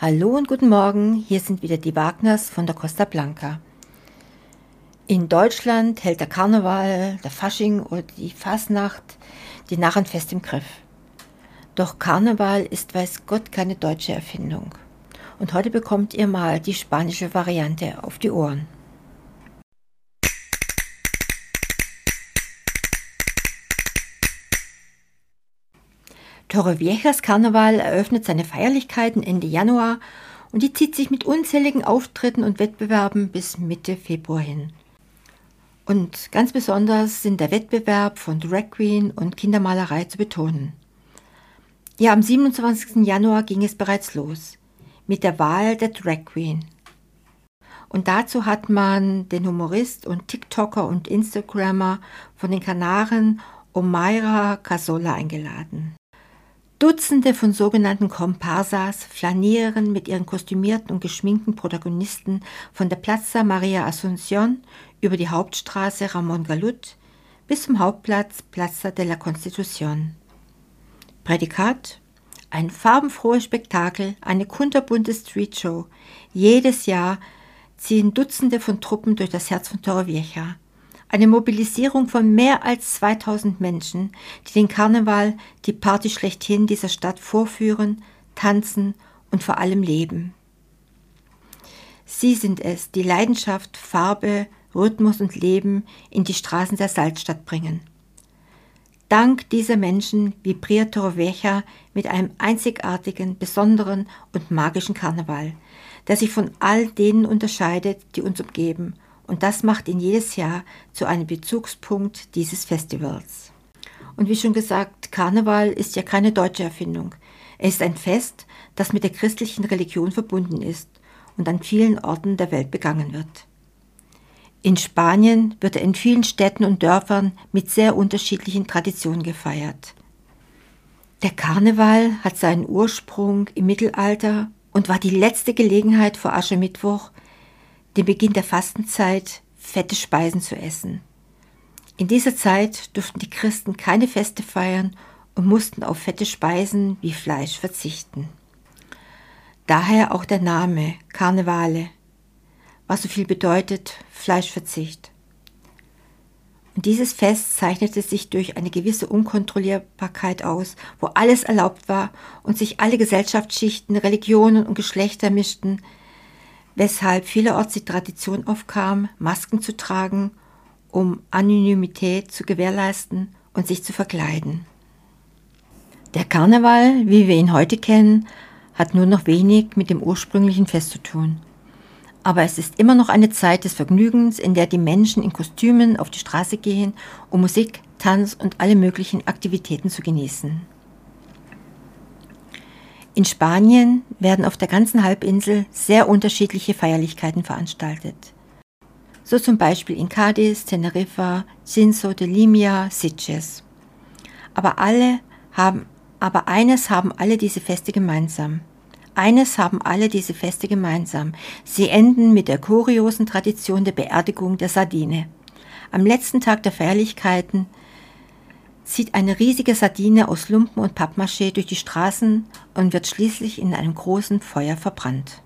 Hallo und guten Morgen, hier sind wieder die Wagners von der Costa Blanca. In Deutschland hält der Karneval, der Fasching oder die Fasnacht die Narren fest im Griff. Doch Karneval ist weiß Gott keine deutsche Erfindung. Und heute bekommt ihr mal die spanische Variante auf die Ohren. Torreviejas Karneval eröffnet seine Feierlichkeiten Ende Januar und die zieht sich mit unzähligen Auftritten und Wettbewerben bis Mitte Februar hin. Und ganz besonders sind der Wettbewerb von Drag Queen und Kindermalerei zu betonen. Ja, am 27. Januar ging es bereits los mit der Wahl der Drag Queen. Und dazu hat man den Humorist und TikToker und Instagrammer von den Kanaren Omaira Casola eingeladen. Dutzende von sogenannten Comparsas flanieren mit ihren kostümierten und geschminkten Protagonisten von der Plaza Maria Asunción über die Hauptstraße Ramón Galut bis zum Hauptplatz Plaza de la Constitución. Prädikat ein farbenfrohes Spektakel, eine kunterbunte Streetshow. Jedes Jahr ziehen Dutzende von Truppen durch das Herz von Torrevieja. Eine Mobilisierung von mehr als 2000 Menschen, die den Karneval, die Party schlechthin dieser Stadt vorführen, tanzen und vor allem leben. Sie sind es, die Leidenschaft, Farbe, Rhythmus und Leben in die Straßen der Salzstadt bringen. Dank dieser Menschen vibriert Torrevieja mit einem einzigartigen, besonderen und magischen Karneval, der sich von all denen unterscheidet, die uns umgeben und das macht ihn jedes Jahr zu einem Bezugspunkt dieses Festivals. Und wie schon gesagt, Karneval ist ja keine deutsche Erfindung. Er ist ein Fest, das mit der christlichen Religion verbunden ist und an vielen Orten der Welt begangen wird. In Spanien wird er in vielen Städten und Dörfern mit sehr unterschiedlichen Traditionen gefeiert. Der Karneval hat seinen Ursprung im Mittelalter und war die letzte Gelegenheit vor Aschermittwoch, den Beginn der Fastenzeit, fette Speisen zu essen. In dieser Zeit durften die Christen keine Feste feiern und mussten auf fette Speisen wie Fleisch verzichten. Daher auch der Name Karnevale, was so viel bedeutet Fleischverzicht. Und dieses Fest zeichnete sich durch eine gewisse Unkontrollierbarkeit aus, wo alles erlaubt war und sich alle Gesellschaftsschichten, Religionen und Geschlechter mischten, weshalb vielerorts die Tradition aufkam, Masken zu tragen, um Anonymität zu gewährleisten und sich zu verkleiden. Der Karneval, wie wir ihn heute kennen, hat nur noch wenig mit dem ursprünglichen Fest zu tun. Aber es ist immer noch eine Zeit des Vergnügens, in der die Menschen in Kostümen auf die Straße gehen, um Musik, Tanz und alle möglichen Aktivitäten zu genießen. In Spanien werden auf der ganzen Halbinsel sehr unterschiedliche Feierlichkeiten veranstaltet. So zum Beispiel in Cádiz, Teneriffa, Cinso de Limia, Sitges. Aber alle haben, aber eines haben alle diese Feste gemeinsam. Eines haben alle diese Feste gemeinsam. Sie enden mit der kuriosen Tradition der Beerdigung der Sardine. Am letzten Tag der Feierlichkeiten zieht eine riesige Sardine aus Lumpen und Pappmaché durch die Straßen und wird schließlich in einem großen Feuer verbrannt.